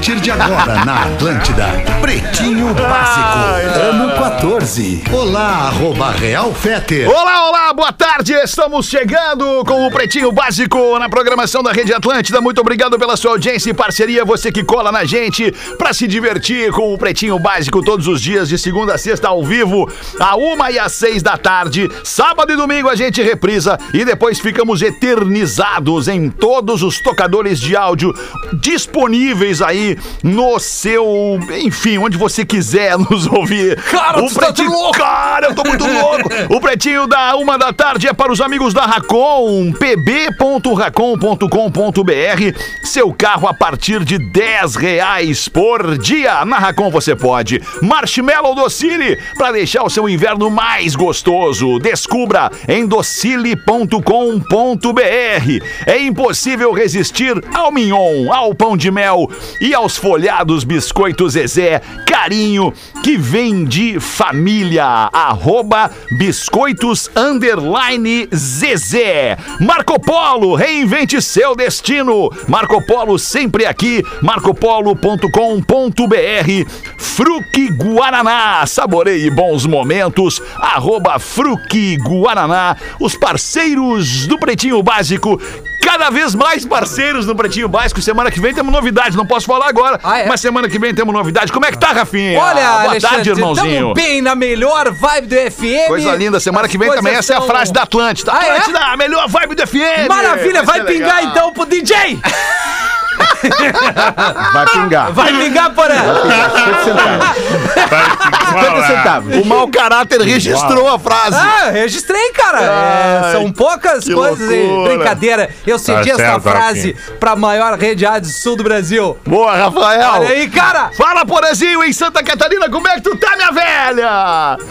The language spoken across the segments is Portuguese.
A partir de agora na Atlântida, Pretinho Básico, ano 14. Olá, arroba Real Feter. Olá, olá, boa tarde. Estamos chegando com o Pretinho Básico na programação da Rede Atlântida. Muito obrigado pela sua audiência e parceria. Você que cola na gente para se divertir com o Pretinho Básico todos os dias, de segunda a sexta, ao vivo, a uma e às seis da tarde. Sábado e domingo a gente reprisa e depois ficamos eternizados em todos os tocadores de áudio disponíveis aí no seu. Enfim, onde você quiser nos ouvir. Cara, tu tá tudo louco. Cara, eu tô muito louco. O pretinho da uma da tarde é para os amigos da Racon, pb.racon.com.br. Seu carro a partir de 10 reais por dia. Na Racon você pode. Marshmallow Docile, para deixar o seu inverno mais gostoso. Descubra em docile.com.br. É impossível resistir ao mignon, ao pão de mel e aos folhados biscoitos Zezé. Carinho que vem de família. Arroba biscoitos underline Zezé. Marco Polo, reinvente seu destino. Marco Polo sempre aqui. marcopolo.com.br. Fruque Guaraná, saboreie bons momentos. Arroba Fruque Guaraná. Os parceiros do Pretinho Básico cada vez mais parceiros no Pretinho Básico. Semana que vem temos novidade, não posso falar agora, Ah, é? mas semana que vem temos novidade. Como é que tá, Rafinha? Olha, Boa Alexandre, tarde, irmãozinho. tamo bem na melhor vibe do FM. Coisa linda, semana As que vem também essa é a frase da Atlântida. Ah, é? Atlântida, a melhor vibe do FM. Maravilha, vai, ser pingar legal. então pro DJ! Vai pingar. Vai pingar, porra! 50 centavos. O mau caráter registrou a frase. Ah, registrei, cara. É, são poucas coisas. loucura. Brincadeira. Eu cedi essa certo, frase pra maior rede rádio sul do Brasil. Boa, Rafael. Olha aí, cara. Fala, Porazinho, em Santa Catarina, como é que tu tá, minha velha?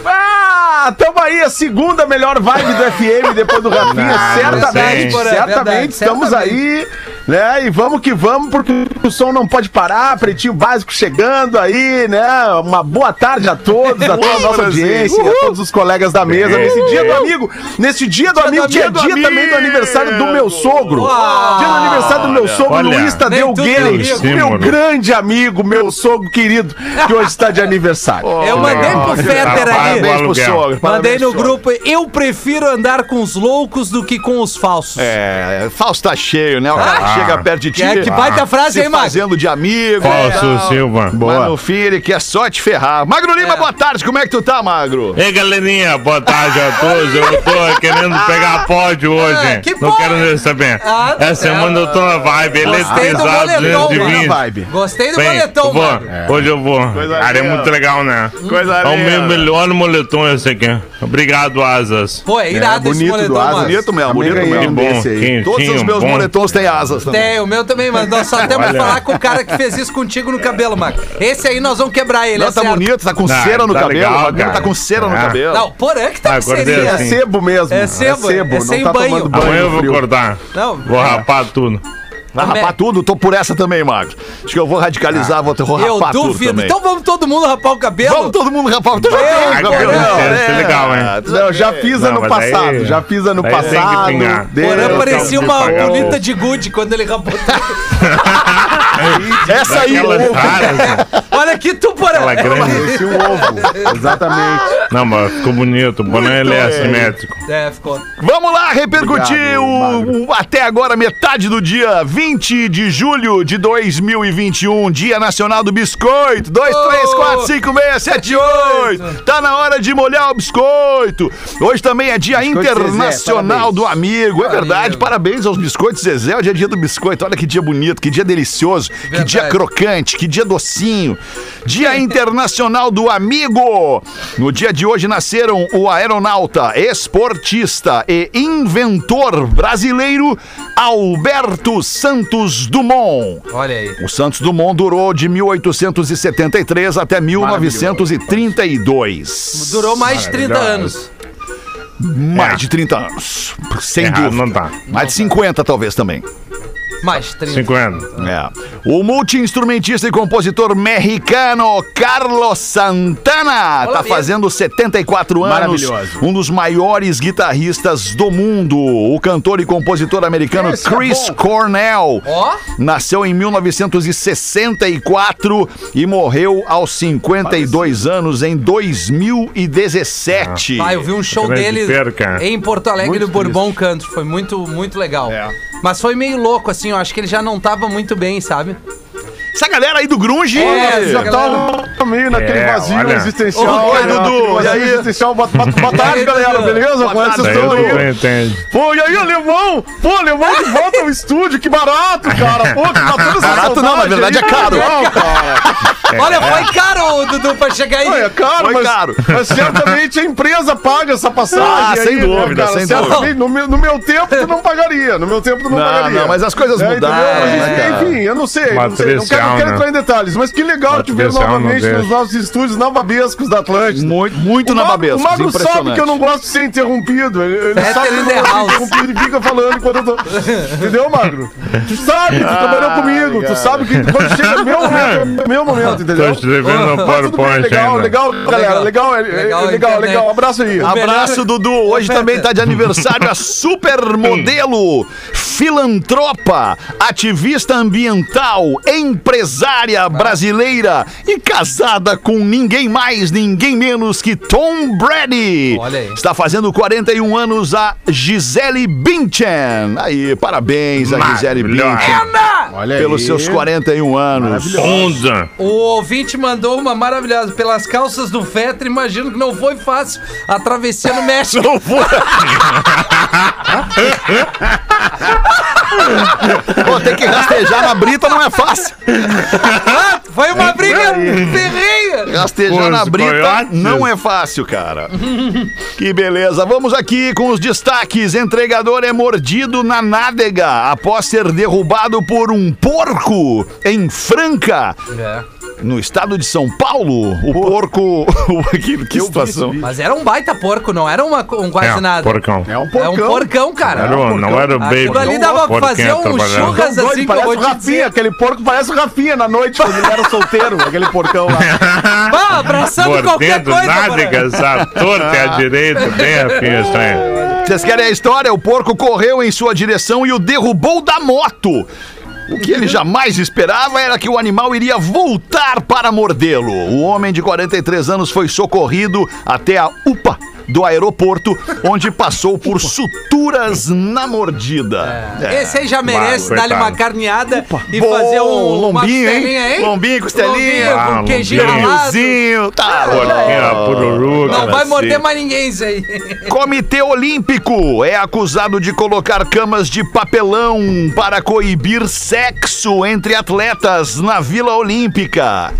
Ah, tamo aí, a segunda melhor vibe do FM depois do Rafinha, Não, certamente, não certamente, Verdade, estamos certamente. aí, né, e vamos que vamos, porque o som não pode parar, Pretinho Básico chegando aí, né, uma boa tarde a todos, a toda a nossa audiência, e a todos os colegas da mesa, nesse dia do amigo, nesse dia do amigo, que é do dia amigo. também do aniversário do meu sogro, Uau. dia do aniversário do meu sogro, Olha. Luiz Tadeu Guedes, meu grande amigo, meu sogro querido, que hoje está de aniversário. Eu mandei pro Fetter ali. Parabéns pro sogro. Mandei no grupo. Eu prefiro andar com os loucos do que com os falsos. É, falso tá cheio, né? O cara Ah. Chega perto de ti. Que, é, que baita frase se aí, Marcos. fazendo de amigo. Falso. Silva. Mas no fim ele quer só te ferrar. Magro Lima, É. boa tarde. Como é que tu tá, Magro? Ei, galerinha, boa tarde a todos. Eu tô querendo pegar pódio hoje. Ah, que Não bom. quero saber. Ah, tá Essa semana eu tô na vibe, Gostei do eletrizado, boletão, 220. mano. vibe. Gostei do Bem, vou. mano. Hoje eu vou. Coisa Cara, é muito legal, né? Coisa É o meu melhor moletom esse aqui. Obrigado, Asas. Pô, é irado É, esse bonito boletão, do Asas. mano. Bonito mesmo, bonito mesmo. Bom, desse aí. quentinho, Todos os meus bom. moletons têm asas também. Tem, o meu também, mas nós só temos que falar com o cara que fez isso contigo no cabelo, Marco. Esse aí nós vamos quebrar ele, Não, é tá certo. bonito, tá com Ah, cera no tá cabelo. legal, o Magrinho cara. tá com cera no É. cabelo. Não, porã que tá com acordei seria. É assim. sebo mesmo. É sebo, é não sem tá banho. tomando banho Amanhã eu vou frio. cortar. Não, Vou é. rapar tudo. Vai é? rapar tudo? Tô por essa também, Magro. Acho que eu vou radicalizar, vou, vou Eu rapar tudo duvido. também. Então vamos todo mundo rapar o cabelo? Vamos todo mundo rapar. Deus, cabelo, né? Isso é legal, hein? Não, já fiz Não, ano passado, aí- já fiz ano passado. Porã Eu parecia uma o- bolita de gude quando ele rapou tudo. Essa aí, Aquelas ovo. raras. Olha aqui tu, Porã. Aquela grande. Um ovo. Exatamente. Não, mas ficou bonito. O boné ele é assimétrico. É, ficou. Vamos lá repercutir Obrigado, o, o- até agora metade do dia 20 de julho de 2021, Dia Nacional do Biscoito. 2, Oh! 3, 4, 5, 6, 7, 8. Tá na hora de molhar o biscoito. Hoje também é Dia Biscoito Internacional Zezé, do Amigo. É verdade, Amigo. parabéns aos biscoitos Zezé. Hoje é dia do biscoito. Olha que dia bonito, que dia delicioso, que dia crocante, que dia docinho. Dia Internacional do Amigo. No dia de hoje nasceram o aeronauta, esportista e inventor brasileiro Alberto Santos Dumont. Olha aí. O Santos Dumont durou de 1873 até 1932. Durou mais de 30 anos. Mais de 30 anos. Sem Errado dúvida. não tá. Mais de 50 talvez também. Mais de 30. 50. É. O multi-instrumentista e compositor mexicano Carlos Santana tá mesmo. fazendo 74 anos. Maravilhoso. Um dos maiores guitarristas do mundo. O cantor e compositor americano Esse é Chris bom. Cornell. Ó. Nasceu em 1964 e morreu aos 52 anos em 2017. Ah, eu vi um show dele perca. em Porto Alegre, Muito no Bourbon Country. Foi muito, muito legal. Mas foi meio louco, assim. Eu acho que ele já não tava muito bem, sabe? Essa galera aí do Grunge. É, Já tá meio naquele É, vazio olha. existencial. Ô, né? Dudu, e aí? existencial. Boa, boa, boa tarde, galera, beleza? Como é que vocês estão aí? entende. Pô, e aí, alemão? Pô, alemão de volta ao estúdio, que barato, cara. Pô, que batendo essa Barato não, na verdade aí. é caro. Legal, cara. Olha, foi caro, Dudu, pra chegar aí. Pô, é caro, Foi mas, caro. mas certamente a empresa paga essa passagem. Ah, aí, sem né, dúvida, cara? sem Certamente, No, meu- no meu tempo, tu não pagaria. No meu tempo, tu não, Não, pagaria. não, mas as coisas É, mudaram, né, enfim, eu não sei. Não, sei, não quero, não quero né? entrar em detalhes, mas que legal te ver não novamente nos nossos estúdios nababescos da Atlântida. Muito, muito O na Magro- babesca. O Magro sabe que eu não gosto de ser interrompido. Ele, sabe que eu não gosto de ser interrompido e fica falando enquanto eu tô. Entendeu, Magro? Tu sabe, tu trabalhou comigo. Tu sabe que quando chega meu momento, é meu momento, Tô entendeu? escrevendo no Mas tudo bem, PowerPoint legal, ainda. legal, galera. Legal, é- é- Legal, legal. Abraço aí. Abraço, Dudu. Hoje também tá de aniversário a supermodelo, filantropa, ativista ambiental, empresária brasileira e casada com ninguém mais, ninguém menos que Tom Brady. Olha aí. Está fazendo 41 anos a Gisele Bündchen. Aí, parabéns a Gisele. Bündchen Olha pelos seus 41 anos. Onda. O ouvinte mandou uma maravilhosa. Pelas calças do Fetter, imagino que não foi fácil a travessia no México. Não foi. Pô, tem que rastejar na brita não é fácil. Foi uma briga ferrenha. Rastejar Os na brita não é fácil, cara. que beleza. Vamos aqui com os destaques. Entregador é mordido na nádega após ser derrubado por um porco em Franca. É. No estado de São Paulo, o porco. que, que situação. Mas era um baita porco, não era uma, um quase É, nada. porcão. É um É um porcão. porcão, cara. Era o- não era o baby. Aquilo ali dava pra fazer um churras Doido, assim, parece o Rafinha, dizer. aquele porco parece o Rafinha na noite, quando ele era solteiro, aquele porcão lá. Abraçando qualquer Mordendo coisa. nádegas à torta e à direita, bem afim, estranho. Vocês querem a história? O porco correu em sua direção e o derrubou da moto. O que ele jamais esperava era que o animal iria voltar para mordê-lo. O homem de 43 anos foi socorrido até a UPA do aeroporto, onde passou por suturas na mordida. É. Esse aí já merece dar-lhe uma carneada e Bom, fazer um lombinho, hein? hein? Lombinho, costelinha. Ah, com queijinho lombinho. ralado. Tá. Porquinho, a pururuca. Não vai morder mais ninguém isso aí. Comitê Olímpico é acusado de colocar camas de papelão para coibir sexo entre atletas na Vila Olímpica.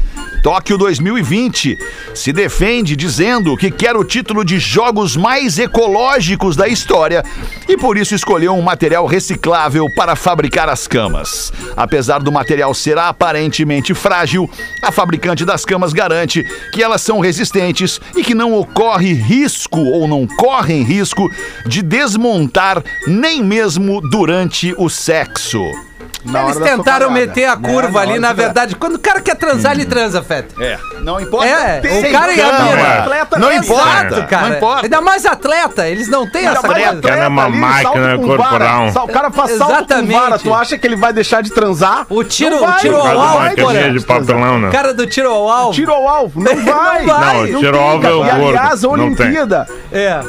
Tóquio 2020 se defende dizendo que quer o título de jogos mais ecológicos da história e por isso escolheu um material reciclável para fabricar as camas. Apesar do material ser aparentemente frágil, a fabricante das camas garante que elas são resistentes e que não ocorre risco ou não correm risco de desmontar nem mesmo durante o sexo. Na Eles tentaram meter a Né? curva Na ali, na da- verdade. Quando o cara quer transar, ele transa, Feta. É, não importa. É, o cara e a mina. é. Atleta, Não exato, importa, cara. não importa. Ainda mais atleta, eles não têm Ainda essa mais coisa. Cara, é uma ali, máquina corporal. O cara faz salto Exatamente. com vara. Tu acha que ele vai deixar de transar? O tiro, o tiro ao alvo, de papelão, né? Cara do tiro ao alvo. Tiro ao alvo. Não vai. Não vai. Não, tiro ao alvo é o E aliás, a gordo. Não tem. Olimpíada, É.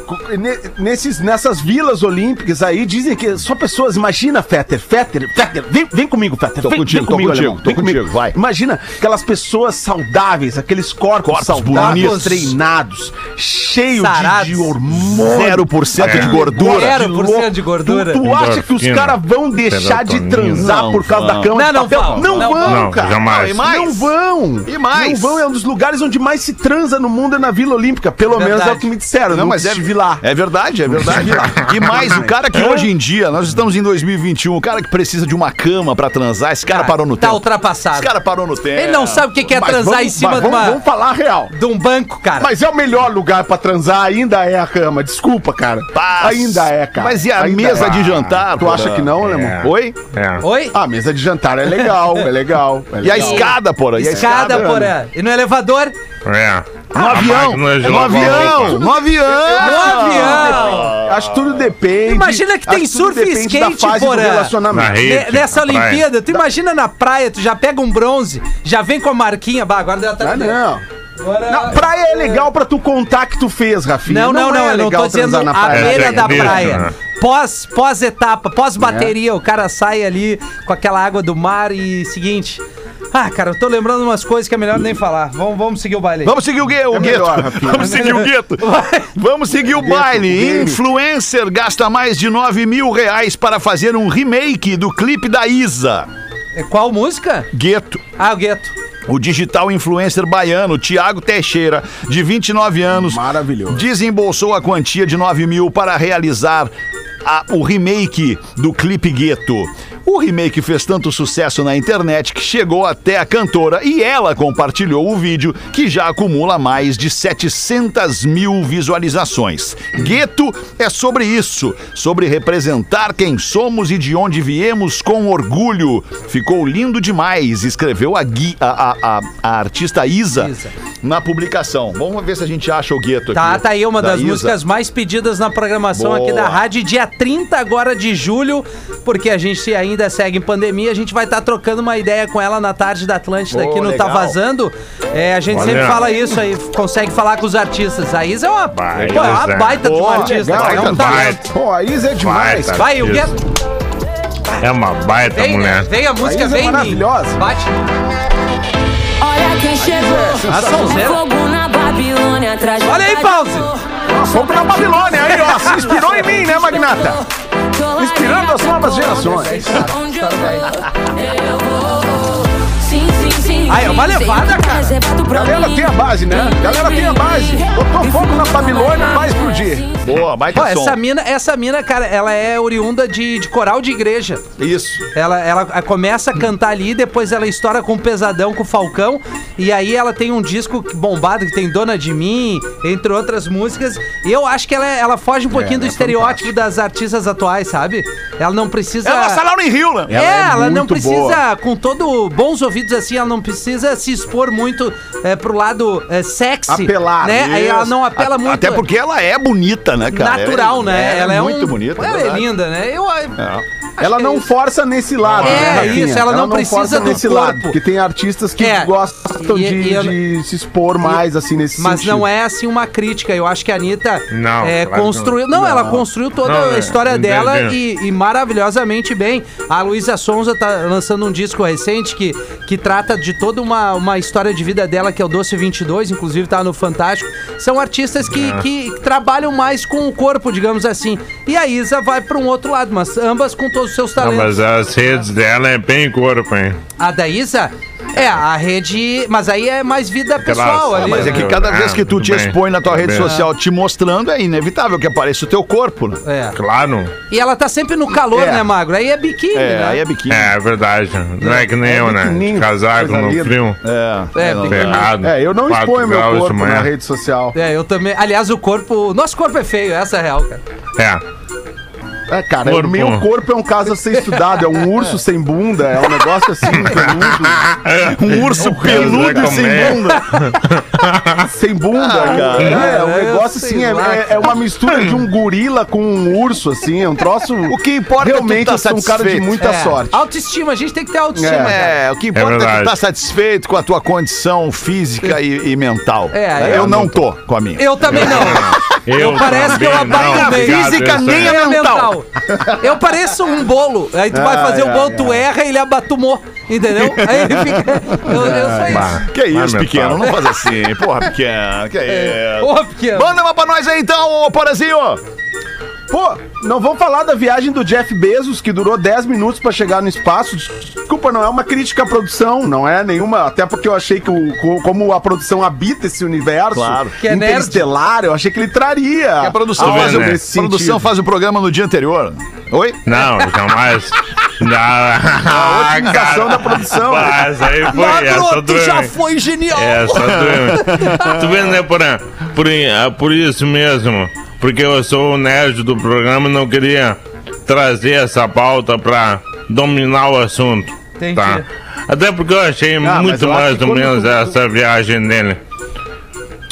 nesses, nessas vilas olímpicas aí, dizem que só pessoas. Imagina, Fetter, Fetter, Fetter, vem, vem comigo, Fetter. Tô vem, contigo, vem tô comigo, contigo, alemão, tô vem comigo. contigo, vai. Imagina aquelas pessoas saudáveis, aqueles corpos, Corpos saudáveis, bonitos. treinados, cheio Sarados. de, de hormônio. 0% de É. gordura. 0% de gordura. Tu, tu acha que os caras vão deixar de transar Não por causa vão. da cama Não, de não papel? vão. Não, Não vão, vão. cara. Jamais. Não, e mais? Não vão. E mais? Não vão. É um dos lugares onde mais se transa no mundo é na Vila Olímpica. Pelo Verdade. menos é o que me disseram. Não, mas é, estive lá. é verdade, é verdade. E mais, o cara que hoje em dia, nós estamos em 2021, o cara que precisa de uma cama pra transar, esse cara parou no Tá tempo. ultrapassado. Esse cara parou no tempo. Ele não sabe o que é Mas transar vamos- em cima de, vamos, uma, vamos falar a real. de um banco, cara. Mas é o melhor lugar pra transar, ainda é a cama. Desculpa, cara. Paz. Ainda é, cara. Mas e a Ainda mesa é. de jantar? Tu porra? acha que não? É. Oi? É. Oi? Ah, a mesa de jantar é legal, é legal. é E a legal. escada, porra? E a Escada, escada, porra. E no elevador? É. No avião, máquina de no lavar avião, no avião. No avião. Acho que tudo depende. Imagina que tem surf e skate. Ne- Nessa. Olimpíada, tu imagina na praia, tu já pega um bronze, já vem com a marquinha. Bah, agora deu até. Ah, não. Agora- Na praia é legal pra tu contar que tu fez, Rafinha. Não, não, não, é eu não legal tô dizendo a beira É, da praia. né? Pós, pós etapa, pós bateria, o cara sai ali com aquela água do mar e seguinte. Ah, cara, eu tô lembrando umas coisas que é melhor nem falar. Vamos, vamos seguir o baile. aí. Vamos seguir o, gue o É gueto. melhor. Vamos seguir o gueto. Vamos seguir o baile. Influencer gasta mais de 9 mil reais para fazer um remake do clipe da Isa. É, Qual música? Gueto. Ah, o Gueto. O digital influencer baiano Tiago Teixeira, de 29 anos, Maravilhoso. desembolsou a quantia de 9 mil para realizar a- o remake do clipe Gueto. O remake fez tanto sucesso na internet que chegou até a cantora e ela compartilhou o vídeo que já acumula mais de 700 mil visualizações. Gueto é sobre isso, sobre representar quem somos e de onde viemos com orgulho. Ficou lindo demais, escreveu a, Gui- a- a- a- a artista Isa, Isa. na publicação. Vamos ver se a gente acha o Gueto Tá, aqui. tá aí uma da das Isa. músicas mais pedidas na programação Boa. aqui da rádio, dia 30 agora de julho, porque a gente ainda segue em pandemia, a gente vai estar trocando uma ideia com ela na tarde da Atlântida Boa, aqui no Tá legal. Vazando. É, a gente Olha. sempre fala isso aí, consegue falar com os artistas. A Isa é uma, Baita, pô, é uma baita de uma Boa, artista, legal, cara, é um baita, talento. Pô, a Isa é demais. Baita. Vai, o. Gueto, É uma baita vem, mulher. vem a música, A é vem em mim. maravilhosa. Bate. Olha quem chegou. A sonzeira. Fogo na Babilônia atrás Olha aí, pause. Fogo na Babilônia aí, ó. Se inspirou em mim, né, Magnata? Inspirando as novas gerações. Sim. Ah, é uma levada, cara. pra Galera tem a base, né? Galera tem a base. Botou fogo na Babilônia, vai explodir. Boa, baita Pô, som. essa mina, essa mina, cara, ela é oriunda de, de coral de igreja. Isso. Ela, ela começa a cantar ali, depois ela estoura com o Pesadão, com o Falcão. E aí ela tem um disco bombado que tem Dona de Mim, entre outras músicas. E eu acho que ela, ela foge um pouquinho do é estereótipo das artistas atuais, sabe? Ela não precisa. É uma Laura em Rio, né? É, Ela é ela não muito precisa, boa. com todo bons ouvidos assim, ela não precisa se expor muito é, pro lado é, sexy. Apelar, né? Aí ela não apela muito. Até porque ela é bonita, né, cara? natural, Ela né? ela é muito um- bonita. Ela é verdade. linda, né? Eu, É. Ela não é força nesse lado, É, né, Rafinha? isso, ela não precisa força do nesse corpo. lado, porque tem artistas que É, gostam e- de, e eu- de se expor mais, assim, nesse Mas sentido. não é assim uma crítica. Eu acho que a Anitta Não, é, claro que construiu. não. Não, ela construiu toda Não, a é, história dela e, e maravilhosamente bem. A Luísa Sonza tá lançando um disco recente que, que trata de toda uma, uma história de vida dela, que é o Doce 22, inclusive tá no Fantástico. São artistas que, É. que trabalham mais com o corpo, digamos assim. E a Isa vai para um outro lado, mas ambas com todos os seus Não, talentos. mas as redes dela é bem corpo, hein? A da Isa é a rede. Mas aí é mais vida pessoal ali. Mas é que cada ah, vez que tu te bem, expõe na tua rede bem. social te mostrando, é inevitável que apareça o teu corpo, né? É. Claro. E ela tá sempre no calor, É. né, Magro? Aí é biquíni, É, né? aí é biquíni. É, é verdade. Não é que nem eu, né? biquininho, casaco coisa no linda. frio. É, É, não, biquíni. Ferrado. É, eu não Quatro exponho meu graus de corpo manhã. na rede social. É, eu também. Aliás, o corpo. Nosso corpo é feio, essa é a real, cara. É. É, cara, Corpo. o meu corpo é um caso a ser estudado. É um urso sem bunda, é um negócio assim, peludo. Um urso peludo peludo como sem é. bunda. Sem bunda, cara. É, é um eu negócio assim, é, é- é uma mistura de um gorila com um urso, assim. É um troço. O que importa é tu Realmente tá eu sou um cara de satisfeito. muita É. sorte. Autoestima, a gente tem que ter autoestima. cara. É, o que importa é, que tu tá satisfeito com a tua condição física e, e mental. É, eu eu não tô com a minha. Eu também não. Eu Parece que eu abaixo Física nem a mental. Eu pareço um bolo. Aí tu vai Ai, fazer o bolo, tu erra e ele abatumou. Entendeu? Aí ele fica. Eu, eu sou isso. Que isso, pequeno? Não faz assim. Porra, pequeno. Que isso? Ô, pequeno. Manda uma pra nós aí então, ô Porazinho. Pô, não vamos falar da viagem do Jeff Bezos, que durou 10 minutos pra chegar no espaço. Desculpa, não é uma crítica à produção, não é nenhuma. Até porque eu achei que, o, co- como a produção habita esse universo Claro. Que é nerd. interestelar, eu achei que ele traria. A produção, faz, o, né? a produção faz o programa no dia anterior. Oi? Não, jamais. A otimização da produção. Mas aí foi, tu já foi genial. Essa doeu. Tu vendo, né, Porã? Por, por isso mesmo, porque eu sou o nerd do programa e não queria trazer essa pauta pra dominar o assunto. Entendi. Tá? Até porque eu achei mas muito eu mais que ou quando menos tu- essa viagem dele.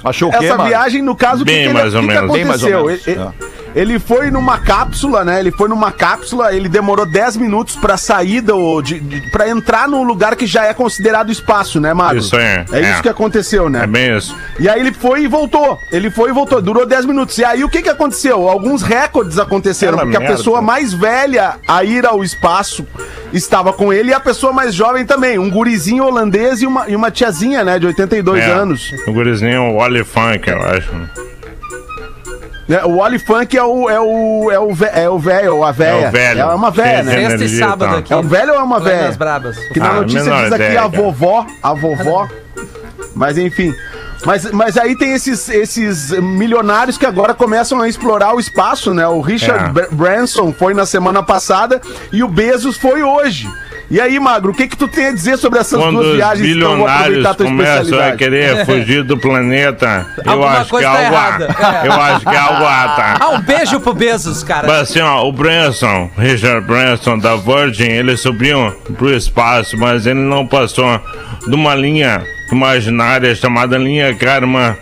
Achou o quê, Essa mano? viagem, no caso, que, Bem que, ele, mais ou o que que menos. Bem mais ou aconteceu? menos, Ele, é. Ele foi numa cápsula, né? Ele foi numa cápsula, ele demorou 10 minutos pra sair do. De, de, pra entrar no lugar que já é considerado espaço, né, Magro? Isso aí, É, é. isso que aconteceu, né? É bem isso. E aí ele foi e voltou. Ele foi e voltou. Durou 10 minutos. E aí o que que aconteceu? Alguns recordes aconteceram. Aquela porque a merda. pessoa mais velha a ir ao espaço estava com ele e a pessoa mais jovem também. Um gurizinho holandês e uma, e uma tiazinha, né? De 82 É. anos. O gurizinho, o Funk, eu acho. É, O Wally Funk é o é o é o é o velho ou a velha. É o velho. É uma velha, né? Sexta e energia, sábado tá. aqui. É um velho ou é uma velha? brabas. Que na Ah, notícia diz aqui ideia, a vovó, a vovó. Mas enfim. Mas, mas aí tem esses, esses milionários que agora começam a explorar o espaço, né? O Richard É. Br- Branson foi na semana passada e o Bezos foi hoje. E aí, Magro, o que que tu tem a dizer sobre essas Quando duas viagens? Então, vou bilionários aproveitar a tua começam a querer fugir do planeta, eu Alguma acho que coisa é tá algo errada. há. Eu acho que é algo há, tá? Ah, um beijo pro Bezos, cara. Mas assim, ó, o Branson, Richard Branson da Virgin, ele subiu pro espaço, mas ele não passou de uma linha imaginária chamada linha Karma.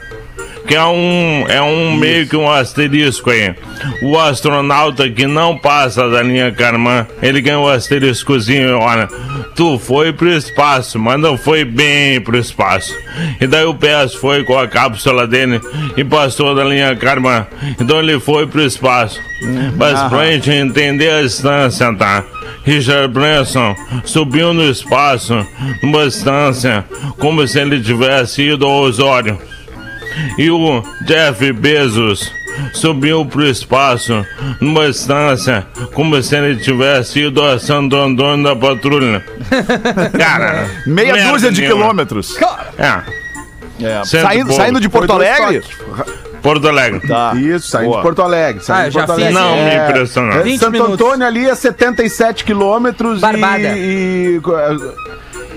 Que é um, é um meio que um asterisco aí. O astronauta que não passa da linha Karman, ele ganha um asteriscozinho, olha. Tu foi pro espaço, mas não foi bem pro espaço. E daí o PS foi com a cápsula dele e passou da linha Karman. Então ele foi pro espaço. Mas pra gente entender a distância, tá? Richard Branson subiu no espaço numa distância como se ele tivesse ido ao Osório. E o Jeff Bezos subiu pro espaço numa distância como se ele tivesse ido a Santo Antônio da Patrulha. Cara, Meia dúzia de nenhuma. quilômetros. É, É. Saindo, saindo de Porto Alegre? Porto Alegre. Tá. Isso, saindo Boa. de Porto Alegre. Saindo Ah, de Porto. Alegre. Não me É, impressiona. é, 20 Santo minutos. Antônio ali é 77 quilômetros Barbada. e, e,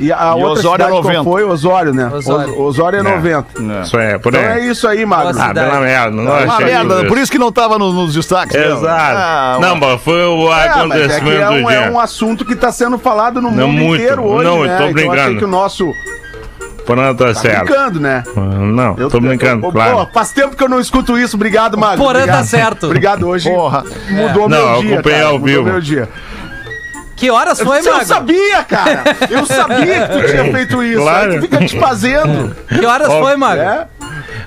e a E outra Osório é cidade qual 90. foi? Osório, né? Osório. Os- Osório é É. 90. Isso é, por Então é aí. isso aí, Magro. Nossa. Ah, pela merda, não Uma achei merda, isso. por isso que não tava no- nos destaques. mesmo. Exato. Ah, não, mas foi o É, é, acontecimento é, do um, dia. é um assunto que está sendo falado no Não, mundo muito. inteiro hoje, Não, eu né? tô Então eu achei brincando. que o nosso... Porra, tá Tá certo. brincando, né? Não, tô brincando, eu- claro. Pô, faz tempo que eu não escuto isso. Obrigado, Magro. Porã tá certo. Obrigado. Hoje Porra. mudou Não, meu eu dia, acompanhei cara. ao Mudou vivo. meu dia. Que horas foi, eu Magro? sabia, cara. Eu sabia que tu tinha feito isso. Claro. Aí tu fica te fazendo. Que horas Ó, foi, Magro? É?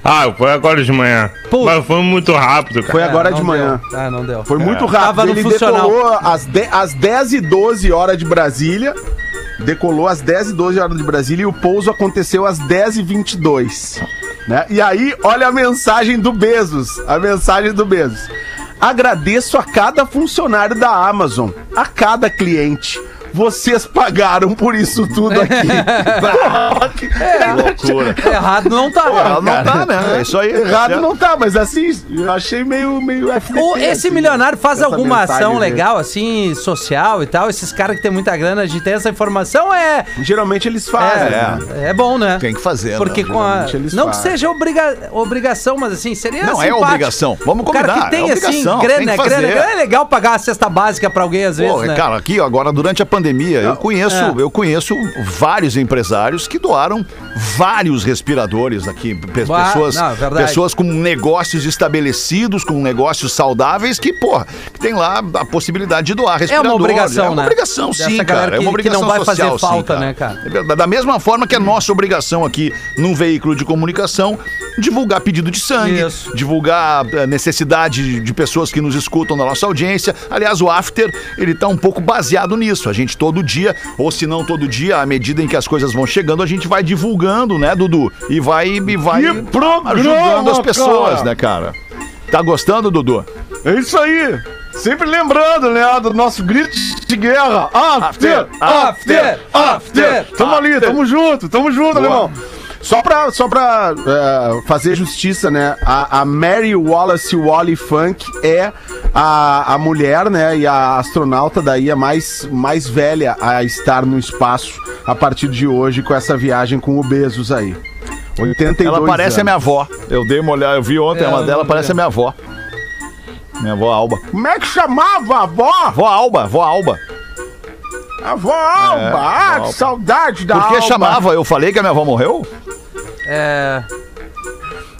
Ah, foi agora de manhã. Pô. Mas foi muito rápido, cara. Foi agora não de manhã. deu. Ah, não deu. Foi muito rápido. Tava no Ele funcional. decolou às, de, às 10 e 12 horas de Brasília. Decolou às 10 e 12 horas de Brasília e o pouso aconteceu às 10 e 22. Né? E aí, olha a mensagem do Bezos. A mensagem do Bezos. Agradeço a cada funcionário da Amazon, a cada cliente. Vocês pagaram por isso tudo aqui. Porra, que- Loucura. Errado não tá. Ela não tá, né? É isso aí. Errado não tá, mas assim, eu achei meio, meio FDP, O, esse assim, milionário faz alguma ação legal, assim, social e tal? Esses caras que tem muita grana de ter essa informação é. Geralmente eles fazem. né? É, é bom, né? Tem que fazer, Porque né? com a. Não que seja obriga... obrigação, mas assim, seria. Não, é simpático. obrigação. Vamos O cara combinar, que tem, é assim, obrigação, grana, tem que grana, grana, é legal pagar a cesta básica pra alguém às vezes, Pô, né? cara, aqui agora durante a pandemia pandemia, eu conheço, É. eu conheço vários empresários que doaram vários respiradores aqui. Pe- Bah, pessoas, não, é pessoas com negócios estabelecidos, com negócios saudáveis que, porra, que tem lá a possibilidade de doar respirador. obrigação, É uma né? obrigação, sim, cara. É que- uma que obrigação não vai fazer social, sim, falta, né, cara? É. Da mesma forma que é nossa obrigação aqui num veículo de comunicação divulgar pedido de sangue, Isso. divulgar a necessidade de pessoas que nos escutam na nossa audiência. Aliás, o After, ele tá um pouco baseado nisso. A gente todo dia, ou se não todo dia, à medida em que as coisas vão chegando, a gente vai divulgando, né, Dudu? E vai, e vai programa, ajudando as pessoas, cara. né, cara? Tá gostando, Dudu? É isso aí. Sempre lembrando, né, do nosso grito de guerra. After, after, after. Tamo ali, tamo junto, tamo junto, alemão. Só pra, só pra é, fazer justiça, né? A, a Mary Wallace Wally Funk é a, a mulher, né? E a astronauta daí a mais, mais velha a estar no espaço a partir de hoje com essa viagem com o Bezos aí. 82 Ela parece a anos. minha avó. Eu dei uma olhada, eu vi ontem É, uma dela, parece a minha avó. Minha avó Alba. Como é que chamava a avó? Vó Alba, vó Alba. A avó Alba. ah, Alba. que saudade da Por que Alba. chamava? Eu falei que a minha avó morreu? É.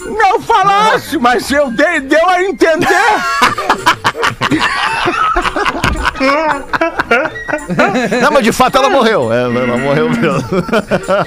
Não falasse, mas eu dei, deu a entender. Não, mas de fato ela morreu. É, ela morreu mesmo.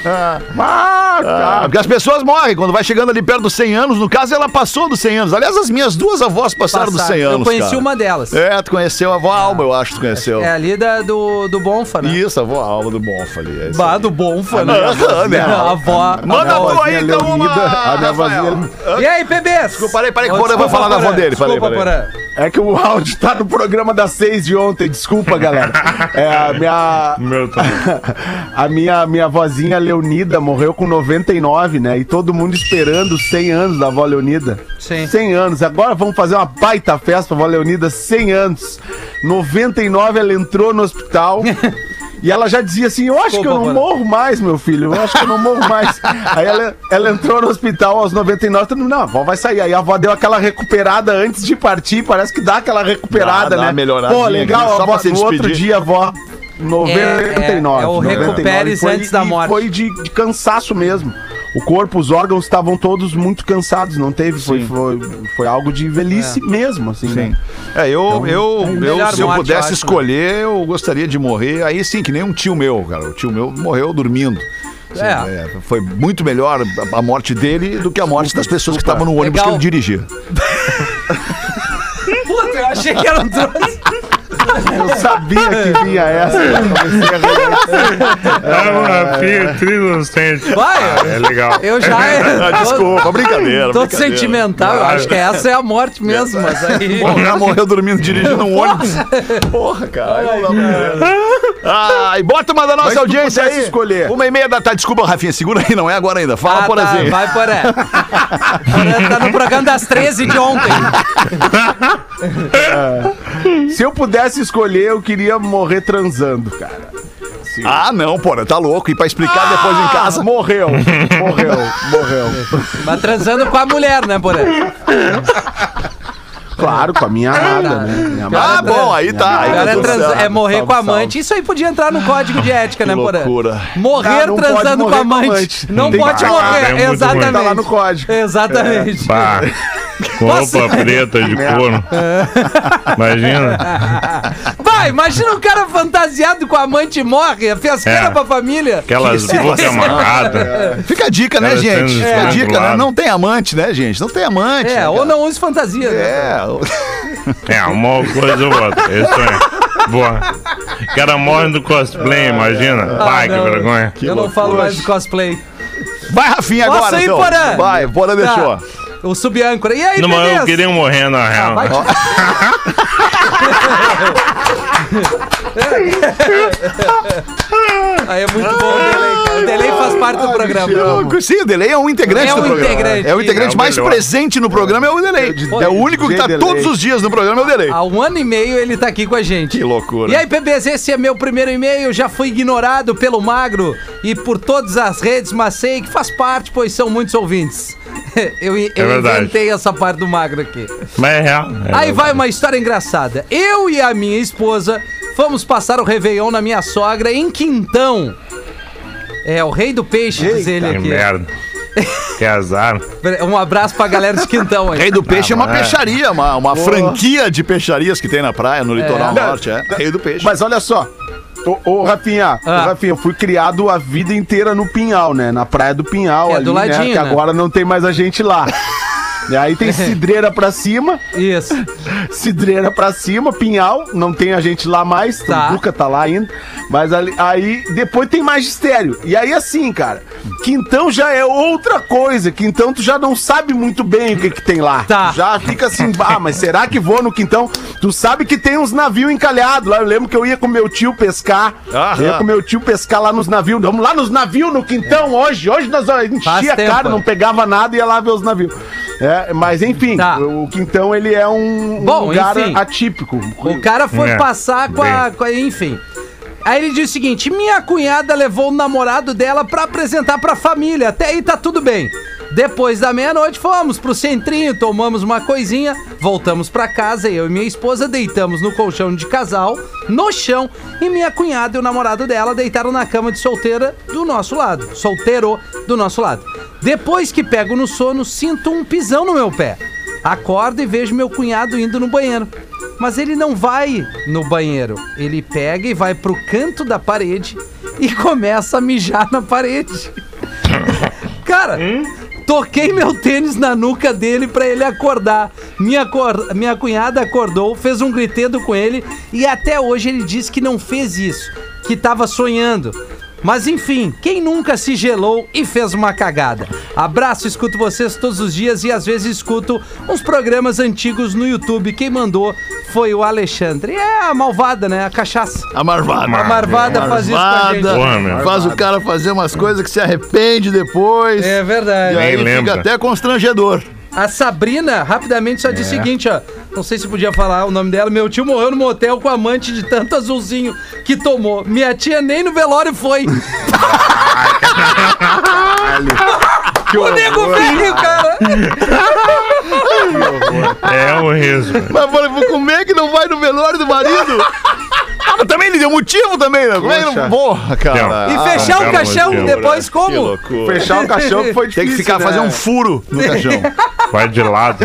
Ah, Ah, porque as pessoas morrem quando vai chegando ali perto dos 100 anos. No caso, ela passou dos 100 anos. Aliás, as minhas duas avós passaram dos 100 Passado. anos. Eu conheci cara. uma delas. É, tu conheceu a avó Alba, eu acho que tu conheceu. É ali da, do, do Bonfa, né? Isso, a avó Alba do Bonfa ali. É Bah, do Bonfa, né? Aham, né? A avó. Manda a a avó. tua aí, então, uma, a minha vozinha- E aí, bebês? Desculpa, parei, parei, que Ô, o Porã vai desculpa, falar da avó dele. Falei, Desculpa, falei. É que o áudio tá no programa das seis de ontem. Desculpa, galera. É a minha. Meu tá. A minha, minha vozinha Leonida morreu com 99, né? E todo mundo esperando 100 anos da avó Leonida. Sim. 100 anos. Agora vamos fazer uma baita festa pra avó Leonida, 100 anos. 99 ela entrou no hospital. E ela já dizia assim: Eu acho que eu não Desculpa, morro mais, meu filho. Eu acho que eu não morro mais. Aí ela, ela entrou no hospital aos 99. Todo mundo, não, a avó vai sair. Aí a avó deu aquela recuperada antes de partir. Parece que dá aquela recuperada, Dá- dá né? uma melhoradinha, Pô, legal. a avó, no outro dia, a avó. 99. É, é, é o 99. recuperes Foi- antes da morte. Foi de, de cansaço mesmo. O corpo, os órgãos estavam todos muito cansados. Não teve. Foi, foi, foi algo de velhice mesmo, assim, Sim. né? É, eu, eu, eu se eu morte, eu pudesse acho, né? escolher, eu gostaria de morrer. Aí sim, que nem um tio meu, cara. O tio meu morreu dormindo. É. é, foi muito melhor a- a morte dele do que a morte das pessoas que estavam no ônibus Legal. que ele dirigia. Puta, eu achei que era um troço. Eu sabia que vinha essa. eu comecei a rir. É uma pia trinocente. Vai, É legal. eu já. Ah, desculpa, brincadeira. Tô brincadeira. sentimental, eu acho que essa é a morte mesmo, mas aí. Bom, já morreu dormindo dirigindo um ônibus. Porra, cara. Ai, bota uma da nossa Mas audiência aí. escolher. Uma e meia da tarde. Desculpa, Rafinha, segura aí, não é agora ainda. Fala, Ah, por tá, assim. vai, Poré. Poré tá no programa das 13 de ontem. Se eu pudesse escolher, eu queria morrer transando, cara. Ah, não, porra, tá louco. E pra explicar depois em casa. Morreu, morreu, morreu. Mas transando com a mulher, né, Poré? Claro, com a minha amada, né? Minha Ah, amada. bom, aí tá. Aí Agora tá é, trans- é morrer Salve, com a amante. Isso aí podia entrar no código de ética, Que né, Poré? loucura. Morrer Ah, não pode transando morrer com a amante. amante. Não Tem pode morrer, Ah, é muito exatamente. Tá lá no código. Exatamente. Pá, com roupa preta de couro. Imagina. Vai, imagina um cara fantasiado com a amante e morre, a fiasqueira É. pra família. Aquelas bocas amarradas. Fica a dica, né, Cara, gente? Fica a dica, né? Não tem amante, né, gente? Não tem amante. né, É, ou cara? não use fantasia. né? É. É, uma coisa ou outra. Isso é. Boa. O cara morre do cosplay, imagina. Pai, que Ah, não. vergonha. Eu não falo mais de cosplay. Vai, Rafinha, Posso agora, ir, então. Porã? Vai, Porã deixou. Tá. O subâncora. E aí, Não, mas eu beleza? queria morrer na real. vai te- Aí é muito bom o delay, cara. O delay faz parte do programa. Sim, o Delay é um integrante É do um programa. integrante. É o integrante É o mais melhor. presente no programa, é o Delay. de- É o único que tá Delay. todos os dias no programa, é o Delay. Há um ano e meio ele tá aqui com a gente. Que loucura. E aí, bebês, esse é meu primeiro e-mail. Já fui ignorado pelo Magro e por todas as redes, mas sei que faz parte, pois são muitos ouvintes. Eu, eu É inventei essa parte do Magro aqui. Mas é real. É Aí verdade. vai uma história engraçada. Eu e a minha esposa Fomos passar o Réveillon na minha sogra em Quintão. É, o rei do peixe, diz ele Que aqui. merda. Que azar. Um abraço pra galera de Quintão aí. Rei do Peixe é uma mas- peixaria, uma, uma franquia de peixarias que tem na praia, no litoral É. norte. É, Rei do Peixe. Mas olha só. Ô, ô, Rafinha, ô, Ah. Rafinha, eu fui criado a vida inteira no Pinhal, né? Na praia do Pinhal, É, ali, do ladinho, né? Que né? agora não tem mais a gente lá. E aí tem cidreira pra cima, Isso. cidreira pra cima, Pinhal, não tem a gente lá mais, Tá. o Duca tá lá ainda. Mas ali, aí depois tem magistério. E aí assim, cara, Quintão já é outra coisa. Quintão tu já não sabe muito bem o que que tem lá. Tá. Já fica assim, ah, mas será que vou no Quintão? Tu sabe que tem uns navios encalhados lá. Eu lembro que eu ia com meu tio pescar. Aham. Eu ia com meu tio pescar lá nos navios. Vamos lá nos navios no Quintão hoje. Hoje nós enchia a cara, não né? pegava nada e ia lá ver os navios. É, mas enfim, Tá. o Quintão ele é um, um Bom, lugar enfim. atípico. O cara foi É, passar com a, com a- Enfim. Aí ele disse o seguinte: minha cunhada levou o namorado dela pra apresentar pra família. Até aí tá tudo bem. Depois da meia-noite, fomos pro centrinho, tomamos uma coisinha, voltamos pra casa. Eu e minha esposa deitamos no colchão de casal, no chão, e minha cunhada e o namorado dela deitaram na cama de solteira do nosso lado. Solteiro do nosso lado. Depois que pego no sono, sinto um pisão no meu pé. Acordo e vejo meu cunhado indo no banheiro. Mas ele não vai no banheiro. Ele pega e vai pro canto da parede e começa a mijar na parede. Cara, toquei meu tênis na nuca dele pra ele acordar. Minha, cor- minha cunhada acordou, fez um gritedo com ele e até hoje ele diz que não fez isso, que tava sonhando. Mas enfim, quem nunca se gelou e fez uma cagada? Abraço, escuto vocês todos os dias e às vezes escuto uns programas antigos no YouTube. Quem mandou foi o Alexandre. É a malvada, né? A cachaça. A marvada. A marvada faz isso com a gente. Marvada. Meu. Faz o cara fazer umas coisas que se arrepende depois. É E verdade. aí Nem lembra. fica até constrangedor. A Sabrina, rapidamente, só disse o seguinte, ó. Não sei se podia falar o nome dela. Meu tio morreu no motel com amante de tanto azulzinho que tomou. Minha tia nem no velório foi. o nego velho, cara. É um risco. Mas falei, vou comer que não vai no velório do marido? Ah, mas também ele deu motivo também, né? Como é que não-. Porra, cara. E Ah, fechar o caixão depois como? Fechar o caixão que foi difícil. Tem que ficar, né? fazer um furo no caixão. Vai de lado.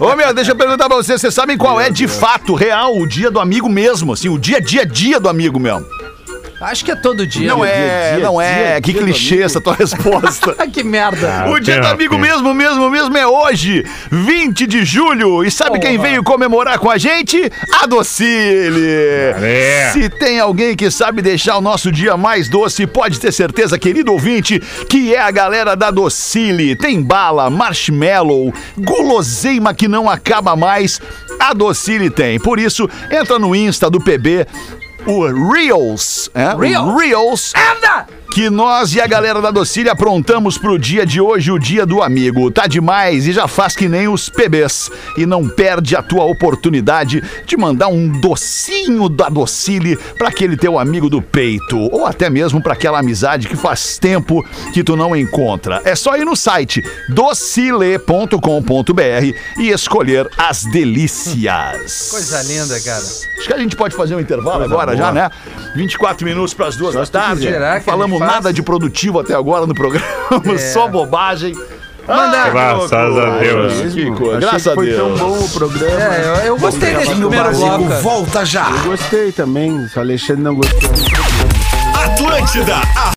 Ô, meu, deixa eu perguntar pra vocês, vocês sabem qual é de fato, real, o dia do amigo mesmo, assim, o dia, dia, dia do amigo mesmo? Acho que é todo dia. Não né? é, dia, não é, dia, que clichê essa tua resposta. Que merda. Ah, O dia do amigo tem. mesmo, mesmo, mesmo é hoje, 20 de julho. E sabe quem veio comemorar com a gente? A Docile. É. Se tem alguém que sabe deixar o nosso dia mais doce, pode ter certeza, querido ouvinte, que é a galera da Docile. Tem bala, marshmallow, guloseima que não acaba mais. A Docile tem. Por isso, entra no Insta do PB. O Reels, é? Reels Anda! Que nós e a galera da Docile aprontamos pro dia de hoje, o dia do amigo. Tá demais e já faz que nem os PBs. E não perde a tua oportunidade de mandar um docinho da Docile pra aquele teu amigo do peito. Ou até mesmo pra aquela amizade que faz tempo que tu não encontra. É só ir no site docile.com.br e escolher as delícias. Coisa linda, cara. Acho que a gente pode fazer um intervalo agora já, né? 24 minutos para as duas da tarde. falamos? Nada de produtivo até agora no programa, só bobagem. Manda- Ai, que Graças a Deus. Que coisa. Achei Graças a foi tão Deus. bom o programa. É, eu, eu gostei desse primeiro bloco. volta já. Eu gostei também, se o Alexandre não gostou. Atlântida. a-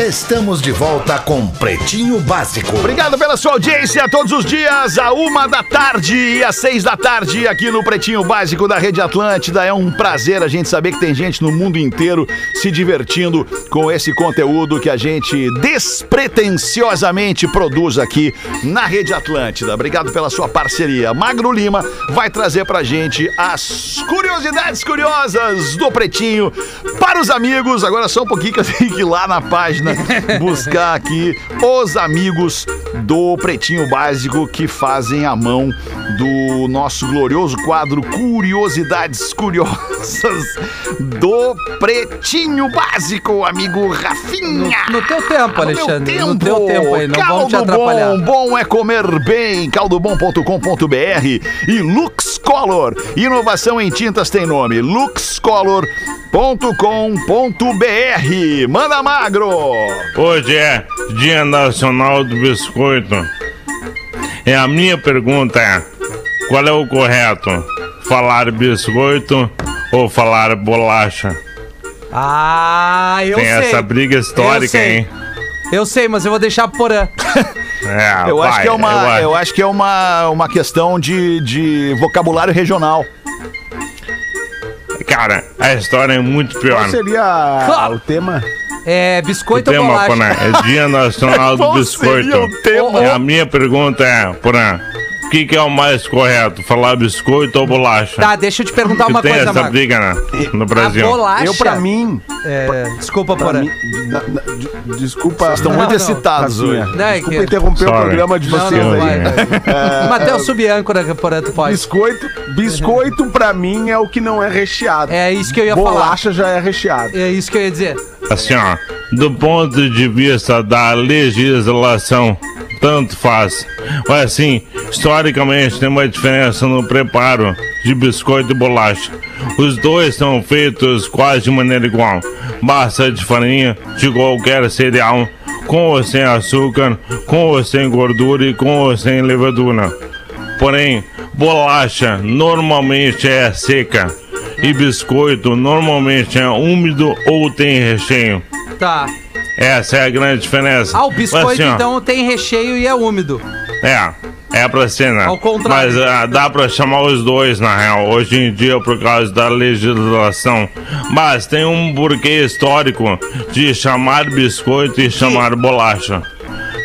Estamos de volta com Pretinho Básico. Obrigado pela sua audiência todos os dias, a uma da tarde e às seis da tarde, aqui no Pretinho Básico da Rede Atlântida. É um prazer a gente saber que tem gente no mundo inteiro se divertindo com esse conteúdo que a gente despretensiosamente produz aqui na Rede Atlântida. Obrigado pela sua parceria. Magro Lima vai trazer pra gente as curiosidades curiosas do Pretinho para os amigos. Agora só um pouquinho que eu tenho que ir lá na página buscar aqui os amigos do Pretinho Básico que fazem a mão do nosso glorioso quadro Curiosidades Curiosas do Pretinho Básico, amigo Rafinha. No teu tempo, No Alexandre. No teu tempo aí, não vamos te Caldo atrapalhar. Bom, bom é comer bem. caldobom.com.br e Lux Color. Inovação em tintas tem nome. luxcolor.com.br. Manda magro! Hoje é Dia Nacional do Biscoito. E a minha pergunta é: qual é o correto? Falar biscoito ou falar bolacha? Ah, eu Tem sei. essa briga histórica, Eu hein? Eu sei, mas eu vou deixar Porã. É, Eu acho vai, que é uma, acho. eu acho que é uma, uma questão de, de vocabulário regional. Cara, a história é muito pior. Qual seria Claro. o tema? É O biscoito ou tema, bolacha? Porã, é Dia Nacional do Biscoito. o tema? E a minha pergunta é, Porã, o que, que é o mais correto? Falar biscoito ou bolacha? Tá, deixa eu te perguntar uma tem coisa, essa Marco. briga né, no A Brasil. bolacha... Eu, pra mim. É, desculpa, Pra Porã. mim na- na- de- desculpa. Estão Não, muito não. excitados Rafinha, hoje. Não, é Desculpa que- interromper o Sorry. programa de Não, vocês não, aí. vai. vai. Matheus, subâncora, Porã, tu pode. Biscoito, biscoito pra mim é o que não é recheado. É isso que eu ia falar. Bolacha já é recheado. É isso que eu ia dizer. Assim, ó, do ponto de vista da legislação, tanto faz. Mas assim, historicamente tem uma diferença no preparo de biscoito e bolacha. Os dois são feitos quase de maneira igual. Massa de farinha de qualquer cereal, com ou sem açúcar, com ou sem gordura e com ou sem levadura. Porém, bolacha normalmente é seca e biscoito normalmente é úmido ou tem recheio. Tá. Essa é a grande diferença. Ah, o biscoito, assim, então, tem recheio e é úmido. É, é pra ser, né? Ao contrário. Mas ah, dá pra chamar os dois, na real, hoje em dia, por causa da legislação. Mas tem um porquê histórico de chamar biscoito e chamar bolacha.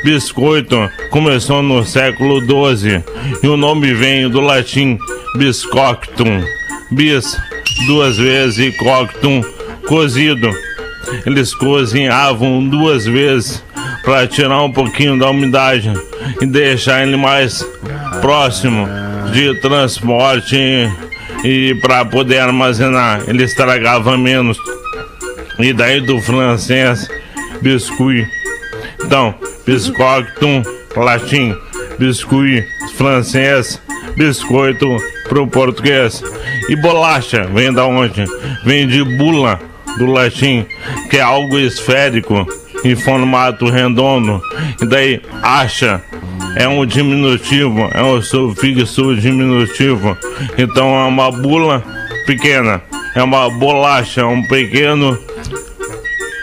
Biscoito começou no século XII e o nome vem do latim biscoctum. Bis, duas vezes, e coctum, cozido. Eles cozinhavam duas vezes para tirar um pouquinho da umidade e deixar ele mais próximo de transporte e para poder armazenar. Ele estragava menos. E daí do francês, biscuit. Então, biscoctum, latim, biscuit, francês, biscoito pro português. E bolacha, vem da onde? Vem de bula, do latim, que é algo esférico, em formato redondo. E daí, acha, é um diminutivo, é um sufixo diminutivo. Então é uma bula pequena, é uma bolacha, um pequeno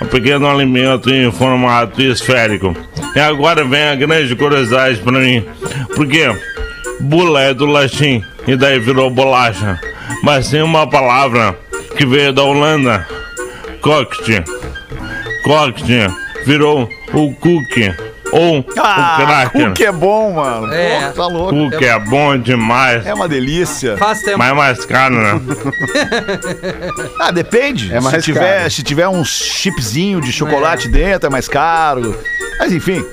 um pequeno alimento em formato esférico. E agora vem a grande curiosidade para mim, porque bula é do latim e daí virou bolacha, mas tem uma palavra que veio da Holanda, cocktail. Cocktail virou o cookie ou o Ah, cracker. o que é bom, mano. É. Pô, tá louco. Cookie é bom demais. É uma delícia. Faz tempo. Mas é mais caro, né? Ah, depende. É mais se, tiver, caro. se tiver um chipzinho de chocolate dentro, é mais caro. Mas enfim.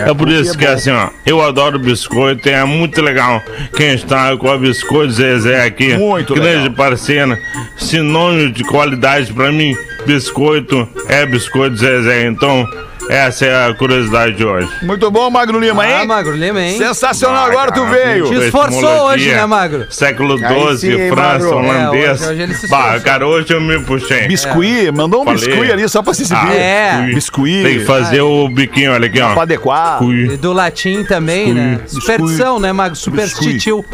É por isso que assim, ó, eu adoro biscoito é muito legal quem está com a Biscoito Zezé aqui. Muito Grande legal. parceira, sinônimo de qualidade pra mim. Biscoito é Biscoito Zezé. Então, essa é a curiosidade de hoje. Muito bom, Magro Lima, Ah, hein? Magro, lembra, hein? Sensacional, agora tu veio. Te esforçou hoje, né, Magro? Século XII, França, Magro. holandês. É, hoje- hoje ele se bah, cara, hoje eu me puxei. Biscuit, mandou um Falei. biscuit ali só pra se exibir. Ah, É. Biscuit. Tem que fazer o biquinho, olha aqui, ó. Pra adequar. Biscuit. E do latim também, né? Superstição, né, Magro? Superstitil.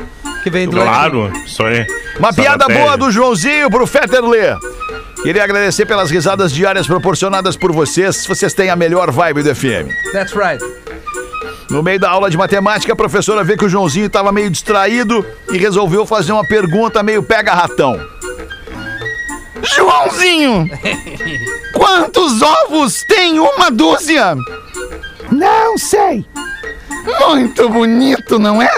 Que vem do latim. Claro, isso aí. Uma piada boa do Joãozinho pro Fetterle. Queria agradecer pelas risadas diárias proporcionadas por vocês. Vocês têm a melhor vibe do FM. That's right. No meio da aula de matemática, a professora vê que o Joãozinho estava meio distraído e resolveu fazer uma pergunta meio pega-ratão. Joãozinho, quantos ovos tem uma dúzia? Não sei. Muito bonito, não é?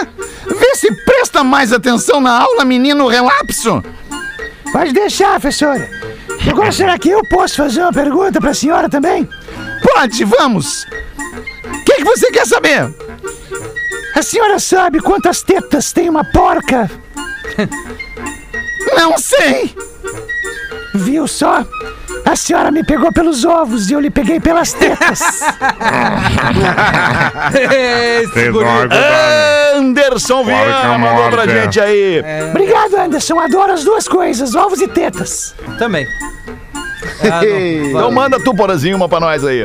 Vê se presta mais atenção na aula, menino relapso. Pode deixar, professora. Agora, será que eu posso fazer uma pergunta para a senhora também? Pode, vamos. O que, que você quer saber? A senhora sabe quantas tetas tem uma porca? Não sei. Viu só? A senhora me pegou pelos ovos e eu lhe peguei pelas tetas. Anderson Fora Viana mandou pra gente aí. Obrigado, Anderson. Adoro as duas coisas, ovos e tetas. Também. Ah, não. Então manda tu, Porazinho, uma pra nós aí.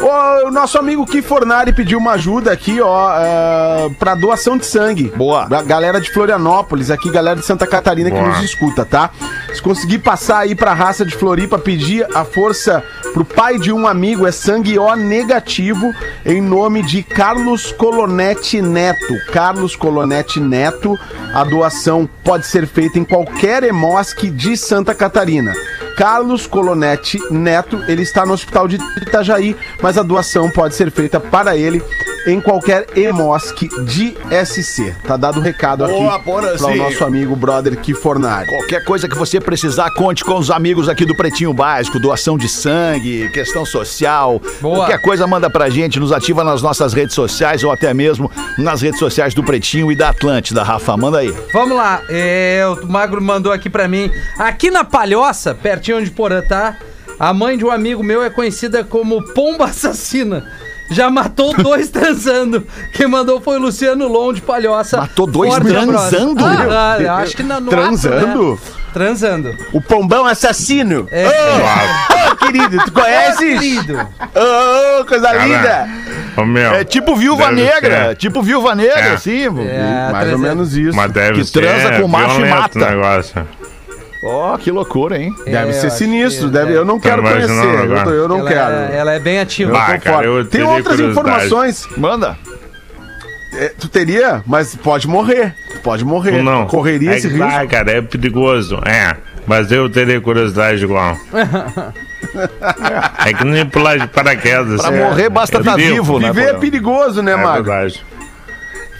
O nosso amigo Kifornari pediu uma ajuda aqui, ó, é, pra doação de sangue. Boa. Da galera de Florianópolis, aqui, galera de Santa Catarina que Boa. nos escuta, tá? Se conseguir passar aí pra raça de Floripa, pedir a força pro pai de um amigo, é sangue O negativo, em nome de Carlos Colonete Neto. Carlos Colonete Neto, a doação pode ser feita em qualquer hemosque de Santa Catarina. Carlos Colonete Neto, ele está no hospital de Itajaí, mas a doação pode ser feita para ele em qualquer hemosque de SC. Tá dado o recado aqui Boa, para o nosso amigo brother Kifornari. Qualquer coisa que você precisar, conte com os amigos aqui do Pretinho Básico, doação de sangue, questão social. Boa. Qualquer coisa manda pra gente, nos ativa nas nossas redes sociais ou até mesmo nas redes sociais do Pretinho e da Atlântida. Rafa, manda aí. Vamos lá, é, o Magro mandou aqui pra mim. Aqui na Palhoça, pertinho de Porã, tá? A mãe de um amigo meu é conhecida como Pomba Assassina. Já matou dois transando. Quem mandou foi o Luciano Lon de Palhoça. Matou dois Forte transando? Ah, ah, acho que na, no Transando? ato, né? Transando. O pombão assassino. É. Ô, querido, tu conheces? Querido. Ô, coisa Cara, linda. Ô, meu, É tipo viúva deve negra, ser. tipo viúva negra, É. assim. É, Mais ou transando. menos isso. Mas deve Que ser transa com macho e mata. negócio. Ó, que loucura, hein? Deve É, ser sinistro. que- Deve, é. eu não Tá quero conhecer. Eu, tô- eu não ela, quero. É, ela é bem ativa. Eu tô Ah, cara, Tem outras informações. Manda. É, tu teria, mas pode morrer. Tu Pode morrer. Não. Correria é esse risco. tá, cara, é perigoso. É, mas eu teria curiosidade igual. é que nem pular de paraquedas. Pra é. morrer basta É estar vivo, né? Viver é perigoso, né, É Mago? verdade.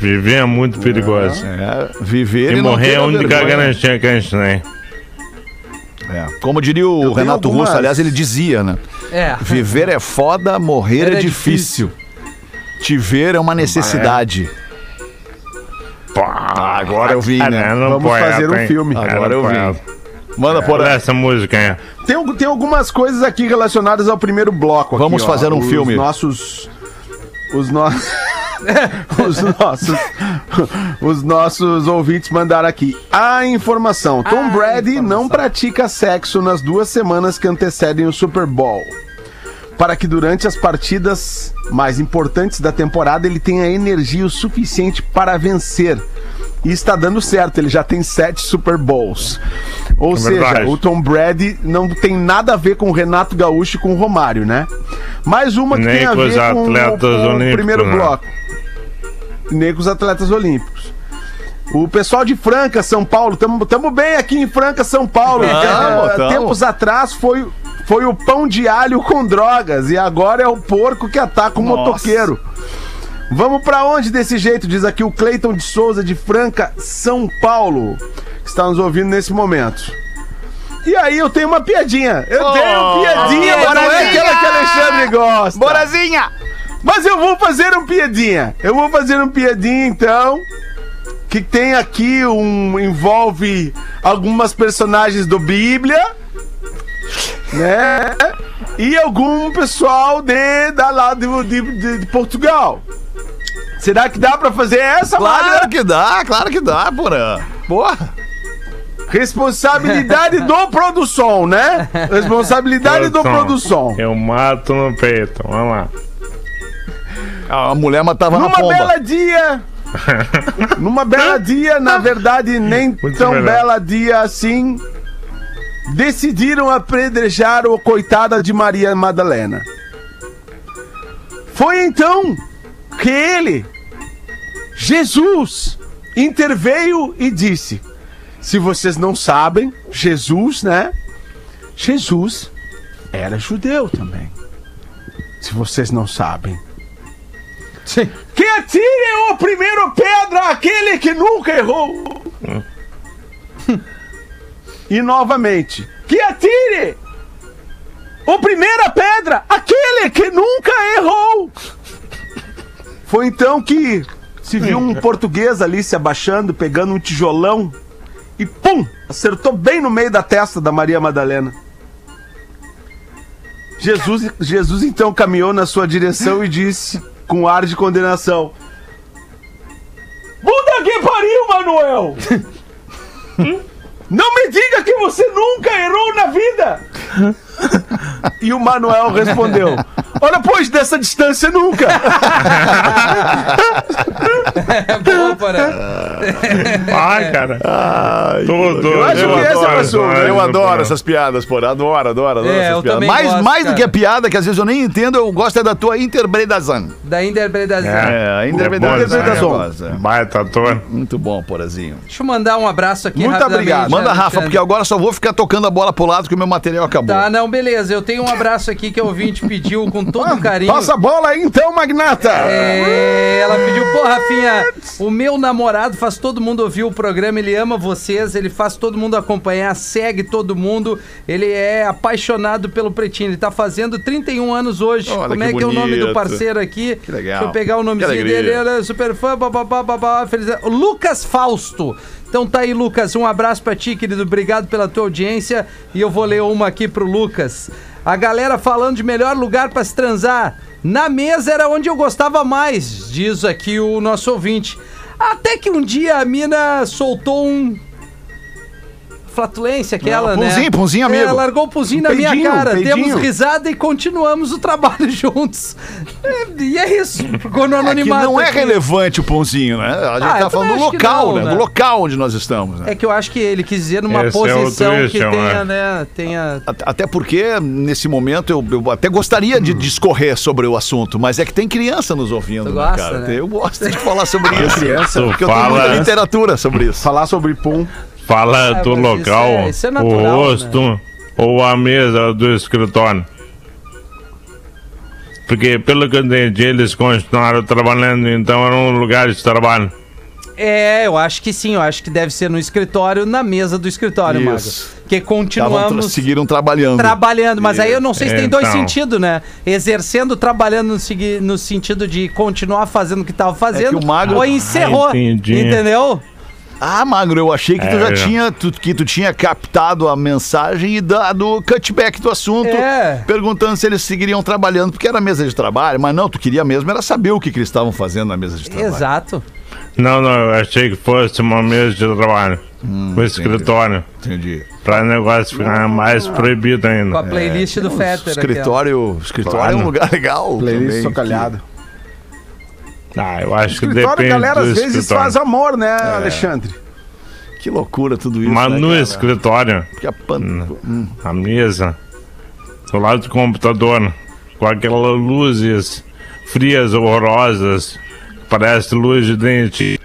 Viver é muito perigoso. É, viver E e não morrer ter é a única vergonha. garantia que a gente tem. É. Como diria o tenho Renato algumas- Russo, aliás, ele dizia, né? É. Viver é foda, morrer é, É difícil. Te ver é uma necessidade. Pá, agora eu vi, Ah, né? não, Vamos poeta, fazer um hein? filme. Agora eu vi. Manda por Olha aí. essa música, hein? Tem, tem algumas coisas aqui relacionadas ao primeiro bloco. aqui, Vamos ó. fazer um Os filme. Nossos. Os nossos. os nossos. Os nossos ouvintes mandaram aqui. A informação: Tom Brady informação. não pratica sexo nas duas semanas que antecedem o Super Bowl. Para que durante as partidas mais importantes da temporada ele tenha energia o suficiente para vencer. E está dando certo, ele já tem sete Super Bowls. Ou É seja, verdade. o Tom Brady não tem nada a ver com o Renato Gaúcho e com o Romário, né? Mais uma que Nem tem a com ver com, o- atletas com o primeiro né? bloco. Nem com os atletas olímpicos. O pessoal de Franca, São Paulo, tamo bem aqui em Franca, São Paulo. Eh, tamo. Tempos atrás foi, foi o pão de alho com drogas e agora é o porco que ataca o Nossa. motoqueiro. Vamos pra onde desse jeito? Diz aqui o Cleiton de Souza de Franca, São Paulo, que está nos ouvindo nesse momento. E aí eu tenho uma piadinha. Eu Oh, tenho uma piadinha, mas não é aquela que Alexandre gosta. Borazinha! Mas eu vou fazer um piadinha. Eu vou fazer um piadinha então. Que tem aqui um. envolve algumas personagens do Bíblia. Né? E algum pessoal de, da lá de, de, de- de Portugal. Será que dá pra fazer essa, Claro que dá, claro que dá, porra. Porra. Responsabilidade do produção, né? Responsabilidade do produção. Eu mato no peito. Vamos lá. A mulher matava na Numa pomba. bela dia. Numa bela dia, na verdade, nem Muito tão melhor. bela dia assim. Decidiram apedrejar o coitada de Maria Madalena. Foi então que ele, Jesus, interveio e disse: Se vocês não sabem, Jesus, né? Jesus era judeu também. Se vocês não sabem. Sim. Que atire o primeiro pedra aquele que nunca errou. e novamente, que atire o primeira pedra aquele que nunca errou. Foi então que se viu um português ali se abaixando, pegando um tijolão e pum, acertou bem no meio da testa da Maria Madalena. Jesus, Jesus então caminhou na sua direção e disse, com ar de condenação. Puta que pariu, Manuel! Não me diga que você nunca errou na vida! e o Manuel respondeu: Olha, pois, dessa distância nunca! É boa, Porã. Ai, cara. Tudo. eu acho que essa adoro essa- Eu adoro essas piadas, porra. Adoro, adoro, adoro É, essas eu piadas. também Mais, gosto, mais do que a piada, que às vezes eu nem entendo, eu gosto é da tua interpretação. Da interpretação. É, a É interpretação. bom, né? eu é. Baita ator. Muito bom, porazinho. Deixa eu mandar um abraço aqui Muito obrigado. Manda, Rafa, Alexandre. porque agora só vou ficar tocando a bola pro lado que o meu material acabou. Tá, não, beleza. Eu tenho um abraço aqui que a ouvinte pediu com todo carinho. Passa a bola aí então, Magnata! É, ela pediu, pô, Rafinha, o meu namorado faz todo mundo ouvir o programa, ele ama vocês, ele faz todo mundo acompanhar, segue todo mundo, ele é apaixonado pelo Pretinho, ele tá fazendo 31 anos hoje. Olha Como é que é o nome do parceiro aqui? Que legal. Deixa eu pegar o nomezinho dele, ele é super fã, babá, babá, feliz. Lucas Fausto. Então tá aí, Lucas, um abraço pra ti, querido, obrigado pela tua audiência, e eu vou ler uma aqui pro Lucas. A galera falando de melhor lugar pra se transar. Na mesa era onde eu gostava mais, diz aqui o nosso ouvinte. Até que um dia a mina soltou um. Flatulência aquela, Ah, né? punzinho, punzinho, amigo. É, largou o punzinho na minha Peidinho, cara. peidinho. Demos risada e continuamos o trabalho juntos. É, E é isso. Ficou no É que anonimato. não é aqui. relevante o pãozinho, né? A gente Ah, tá falando do que local, não, né? né? Do local onde nós estamos, né? É que eu acho que ele quis dizer numa Esse é posição twist, que eu tenha, né? Tenha. At- Até porque, nesse momento, eu, eu até gostaria de discorrer sobre o assunto, mas é que tem criança nos ouvindo, Tu né, gosta, cara? né? Eu gosto de falar sobre isso. criança. Porque eu tenho Fala. muita literatura sobre isso. Falar sobre pum. Fala Ah, do local, é- isso é o natural, né? rosto ou a mesa do escritório. Porque, pelo que eu entendi, eles continuaram trabalhando, então era um lugar de trabalho. É, eu acho que sim. Eu acho que deve ser no escritório, na mesa do escritório, Isso. Mago. Que tra- continuamos. seguiram trabalhando. Trabalhando, mas aí eu não sei se tem dois Então. sentidos, né? Exercendo, trabalhando no, no sentido de continuar fazendo o que tava fazendo, o Magro- ou encerrou, Ah, entendi. entendeu? Ah, Magro, eu achei que tu É, já eu- tinha, tu- que tu tinha captado a mensagem e dado o cutback do assunto, É. perguntando se eles seguiriam trabalhando, porque era mesa de trabalho, mas não, tu queria mesmo era saber o que, que eles estavam fazendo na mesa de trabalho. Exato. Não, não, eu achei que fosse uma mesa de trabalho. o escritório. Entendi. Pra o negócio ficar mais proibido Com a ainda. playlist do O Fetter. escritório, escritório é um Claro. lugar legal. Playlist socalhado. Ah, eu acho que Escritório, a depende galera do às vezes escritório. faz amor, né, Alexandre? Que, loucura tudo isso. Mas né, no cara? escritório, Porque a pan- Hum. a mesa, do lado do computador, com aquelas luzes frias, horrorosas, parece luz de dentista.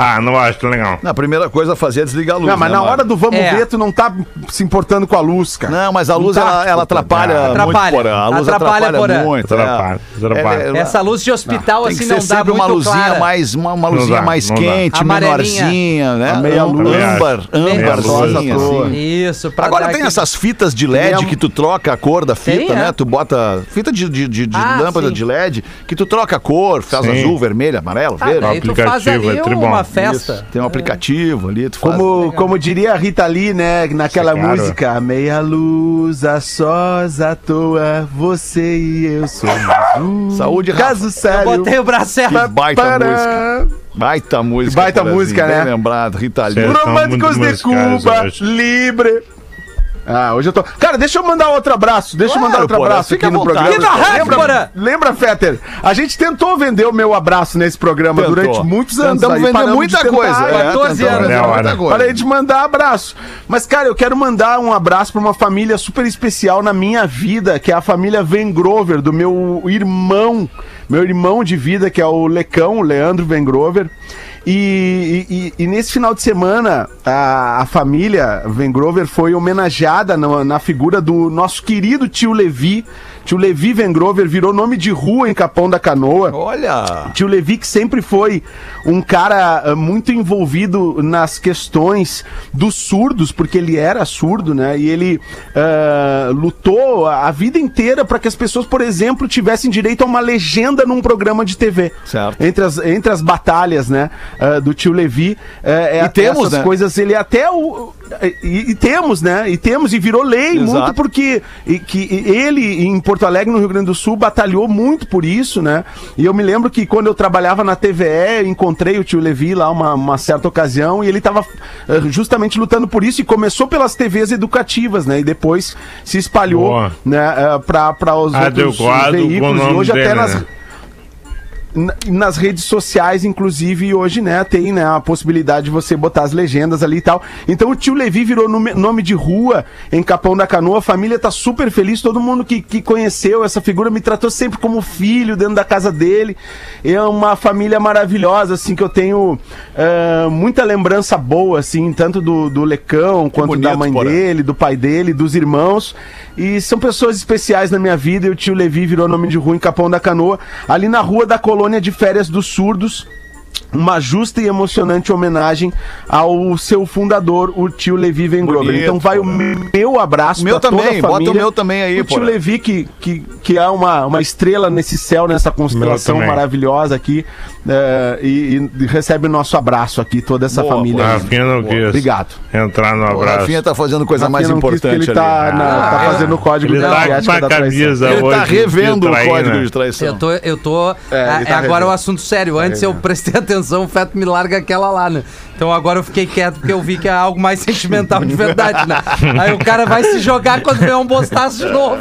Ah, não acho legal. Na primeira coisa a fazer é desligar a luz. Não, mas né, na hora do vamos É. ver, tu não tá se importando com a luz, cara. Não, mas a luz tá, ela, ela atrapalha, Atrapalha. muito, Porã. A luz Atrapalha, atrapalha, Porã. muito. é. Atrapalha, atrapalha. É, é, Essa luz de hospital, Tem assim, não dá sempre muito uma luzinha clara. mais, uma, uma luzinha dá, mais não dá. quente, Amarelinha. menorzinha, né? A meia luz. âmbar, âmbarzinha, luz à toa. assim. Isso, pra Agora dar tem aquele- essas fitas de LED que tu troca a cor da fita, Tem, é? né? Tu bota fita de, de, de- de Ah, lâmpada sim. de LED que tu troca a cor, faz Sim. azul, vermelho, amarelo, Ah, verde. daí tu faz aplicativo ali é tribom. uma festa. Isso, Tem um aplicativo ali, tu faz. Como, como diria a Rita Lee, né, naquela é caro. música, meia luz, a sós à toa, você e eu somos um Saúde, Rafa. caso sério. Botei o braço certo. Que baita Para- música. Baita música. Baita Porazinho, música, bem né? lembrado, Rita Lee. Românticos de Cuba, hoje. libre. Ah, hoje eu tô. Cara, deixa eu mandar outro abraço. Deixa eu Claro, mandar outro Porã, abraço fica aqui no programa. Rádio, lembra, lembra, Fetter? A gente tentou vender o meu abraço nesse programa Tentou. durante muitos anos. Tentamos aí vender paramos muita coisa. é, 14 tentamos anos. É muita coisa. Parei de mandar abraço. Mas, cara, eu quero mandar um abraço pra uma família super especial na minha vida, que é a família Vengrover, do meu irmão, meu irmão de vida, que é o Lecão, o Leandro Vengrover. E, e- e- nesse final de semana, a, a família Vengrover foi homenageada na, na figura do nosso querido tio Levi. Tio Levi Vengrover virou nome de rua em Capão da Canoa. Olha. Tio Levi que sempre foi um cara ah, muito envolvido nas questões dos surdos, porque ele era surdo, né? E ele ah, lutou a vida inteira para que as pessoas, por exemplo, tivessem direito a uma legenda num programa de TV. Certo. Entre as, entre as batalhas, né? ah, do tio Levi. eh, é E temos, essas né? coisas. Ele até o. E, e temos, né? E temos, e virou lei Exato. muito porque e, que ele, em Porto Alegre, no Rio Grande do Sul, batalhou muito por isso, né? E eu me lembro que quando eu trabalhava na TVE, eu encontrei o tio Levi lá uma, uma certa ocasião e ele estava justamente lutando por isso e começou pelas TVs educativas, né? E depois se espalhou Boa. né, para os outros Adequado com o veículos e hoje até dele, nas, né? Na- nas redes sociais, inclusive, hoje, né, tem né, a possibilidade de você botar as legendas ali e tal. Então o tio Levi virou nome, de rua em Capão da Canoa. A família tá super feliz. Todo mundo que, que conheceu essa figura me tratou sempre como filho dentro da casa dele. É uma família maravilhosa, assim, que eu tenho eh, muita lembrança boa, assim, tanto do, do Lecão quanto da bonito, mãe Porã. dele, do pai dele, dos irmãos. E são pessoas especiais na minha vida. E o tio Levi virou nome de rua em Capão da Canoa, ali na rua da colônia de férias dos surdos. Uma justa e emocionante homenagem ao seu fundador, o tio Levi Vengrover. Então vai o meu abraço O meu pra toda também, a bota o família. meu também aí, O tio porra. Levi, que, que, que é uma, uma estrela nesse céu, nessa constelação maravilhosa aqui. eh, e, e recebe o nosso abraço aqui, toda essa Boa, família. Rafinha não quis Obrigado. entrar no O abraço. Rafinha tá fazendo coisa Rafinha mais não quis, porque importante ele tá, ali. na- tá Ah, fazendo o código Ele da tá com da camisa Ele tá de revendo o código de traição. Eu tô, eu tô. É, é, tá agora revendo. é um assunto sério. Antes eu prestei atenção, o Feto me larga aquela lá, né? Então agora eu fiquei quieto porque eu vi que é algo mais sentimental de verdade, né? Aí o cara vai se jogar quando vê um bostaço de novo.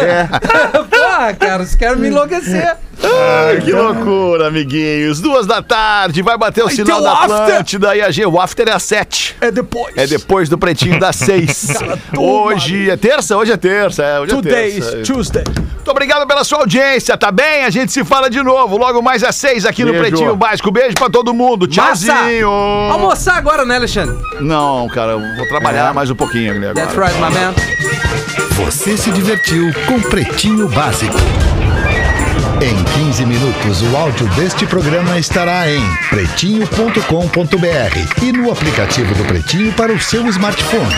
É. Pô, cara, os querem me enlouquecer. Ai, que loucura, amiguinhos. Duas da tarde, vai bater o sinal da o after. Atlântida e a G. O after é às sete. É depois. É depois do pretinho das seis. hoje é terça? Hoje é terça. É, hoje é terça. Tuesday. Muito obrigado pela sua audiência, tá bem? A gente se fala de novo logo mais às seis aqui no Beijo. Pretinho Básico. Beijo pra todo mundo. Massa! Almoçar agora, né, Alexandre? Não, cara, eu vou trabalhar mais um pouquinho ali agora. That's right, my man. Você se divertiu com Pretinho Básico. Em 15 minutos, o áudio deste programa estará em pretinho.com.br e no aplicativo do Pretinho para o seu smartphone.